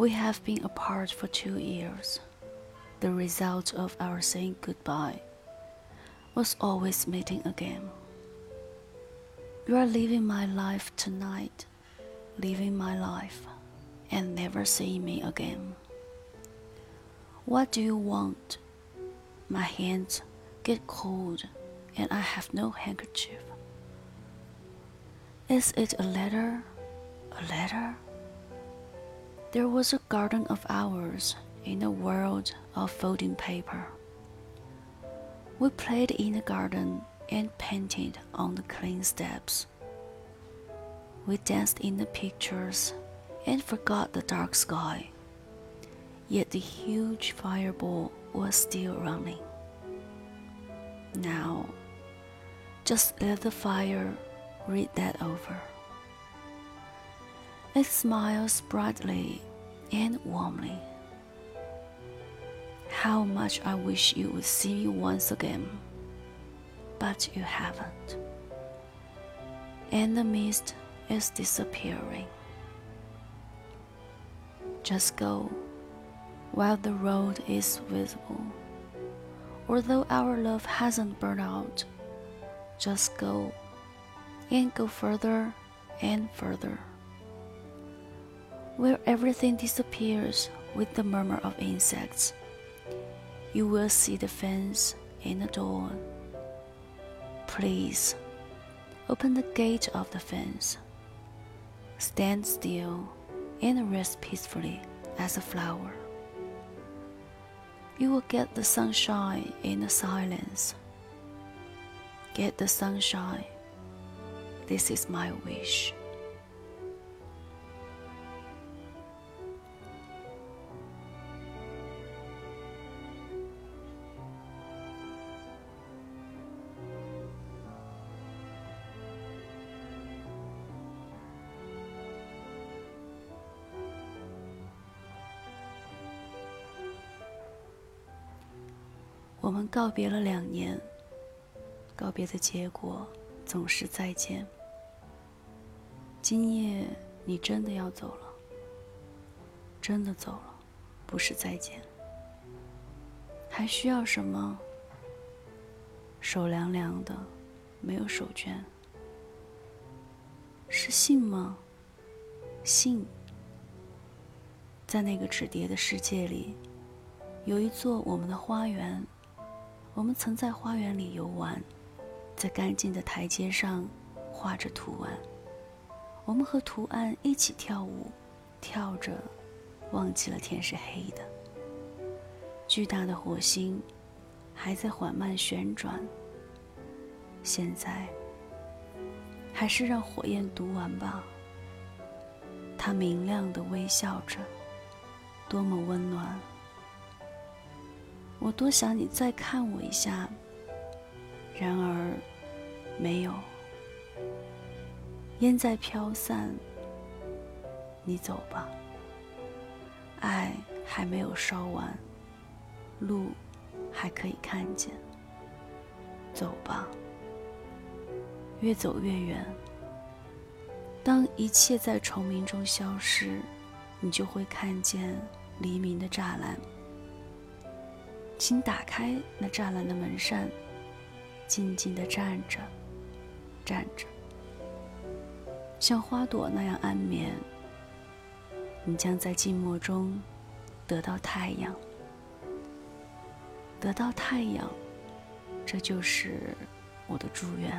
We have been apart for two years. The result of our saying goodbye was always meeting again. You are living my life tonight, living my life, and never seeing me again. What do you want? My hands get cold, and I have no handkerchief. Is it a letter? A letter? There was a garden of ours in a world of folding paper. We played in the garden and painted on the clean steps. We danced in the pictures and forgot the dark sky. Yet the huge fireball was still running. Now, just let the fire read that over. It smiles brightly and warmly. How much I wish you would see me once again, but you haven't. And the mist is disappearing. Just go while the road is visible. Although our love hasn't burned out, just go and go further and further where everything disappears with the murmur of insects. You will see the fence and the door. Please open the gate of the fence. Stand still and rest peacefully as a flower. You will get the sunshine in the silence. Get the sunshine. This is my wish. 我们告别了两年，告别的结果总是再见。今夜你真的要走了，真的走了，不是再见。还需要什么？手凉凉的，没有手绢。是信吗？信。在那个纸叠的世界里，有一座我们的花园。我们曾在花园里游玩，在干净的台阶上画着图案。我们和图案一起跳舞，跳着，忘记了天是黑的。巨大的火星还在缓慢旋转。现在，还是让火焰读完吧。它明亮的微笑着，多么温暖。我多想你再看我一下，然而没有。烟在飘散，你走吧。爱还没有烧完，路还可以看见。走吧，越走越远。当一切在虫鸣中消失，你就会看见黎明的栅栏。请打开那栅栏的门扇，静静地站着，站着，像花朵那样安眠。你将在静默中得到太阳，得到太阳，这就是我的祝愿。